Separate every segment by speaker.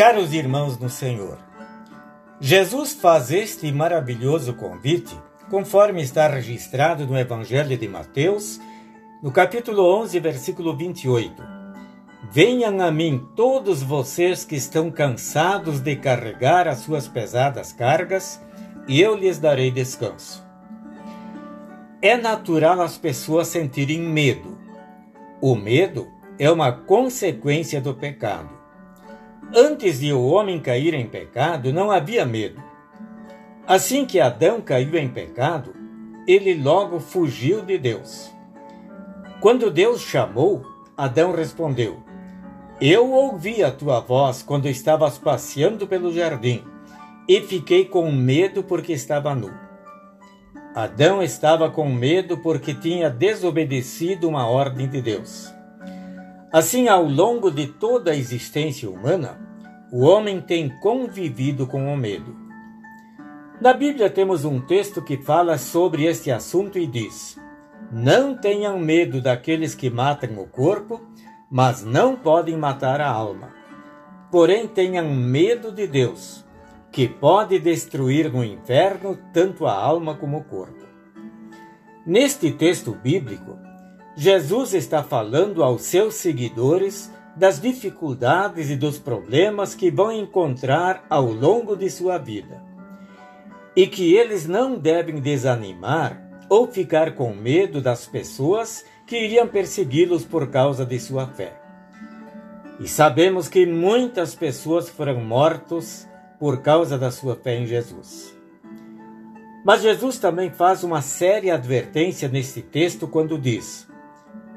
Speaker 1: Caros irmãos no Senhor, Jesus faz este maravilhoso convite, conforme está registrado no Evangelho de Mateus, no capítulo 11, versículo 28. Venham a mim todos vocês que estão cansados de carregar as suas pesadas cargas, e eu lhes darei descanso. É natural as pessoas sentirem medo. O medo é uma consequência do pecado. Antes de o homem cair em pecado, não havia medo. Assim que Adão caiu em pecado, ele logo fugiu de Deus. Quando Deus chamou, Adão respondeu: Eu ouvi a tua voz quando estavas passeando pelo jardim e fiquei com medo porque estava nu. Adão estava com medo porque tinha desobedecido uma ordem de Deus. Assim, ao longo de toda a existência humana, o homem tem convivido com o medo. Na Bíblia temos um texto que fala sobre este assunto e diz: Não tenham medo daqueles que matam o corpo, mas não podem matar a alma. Porém, tenham medo de Deus, que pode destruir no inferno tanto a alma como o corpo. Neste texto bíblico, Jesus está falando aos seus seguidores das dificuldades e dos problemas que vão encontrar ao longo de sua vida. E que eles não devem desanimar ou ficar com medo das pessoas que iriam persegui-los por causa de sua fé. E sabemos que muitas pessoas foram mortas por causa da sua fé em Jesus. Mas Jesus também faz uma séria advertência nesse texto quando diz: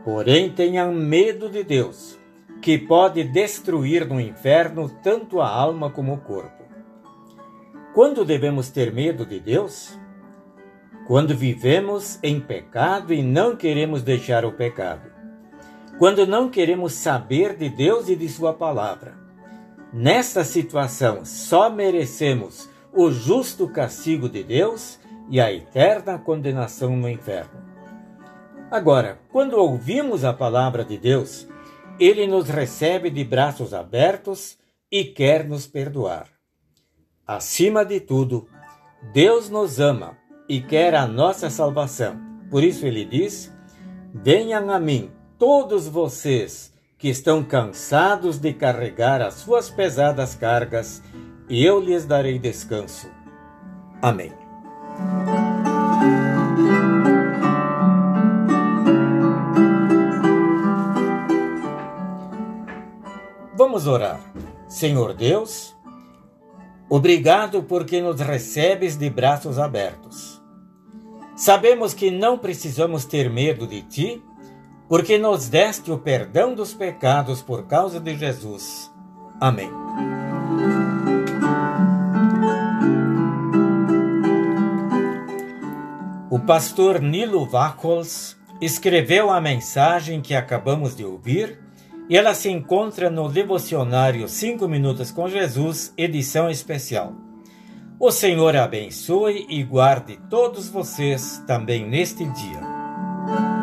Speaker 1: Porém, tenham medo de Deus, que pode destruir no inferno tanto a alma como o corpo. Quando devemos ter medo de Deus? Quando vivemos em pecado e não queremos deixar o pecado. Quando não queremos saber de Deus e de Sua palavra. Nesta situação, só merecemos o justo castigo de Deus e a eterna condenação no inferno. Agora, quando ouvimos a palavra de Deus, ele nos recebe de braços abertos e quer nos perdoar. Acima de tudo, Deus nos ama e quer a nossa salvação. Por isso ele diz: Venham a mim, todos vocês que estão cansados de carregar as suas pesadas cargas, e eu lhes darei descanso. Amém. Vamos orar. Senhor Deus, obrigado porque nos recebes de braços abertos. Sabemos que não precisamos ter medo de ti, porque nos deste o perdão dos pecados por causa de Jesus. Amém. O pastor Nilo Vacols escreveu a mensagem que acabamos de ouvir e ela se encontra no devocionário 5 Minutos com Jesus, edição especial. O Senhor abençoe e guarde todos vocês também neste dia.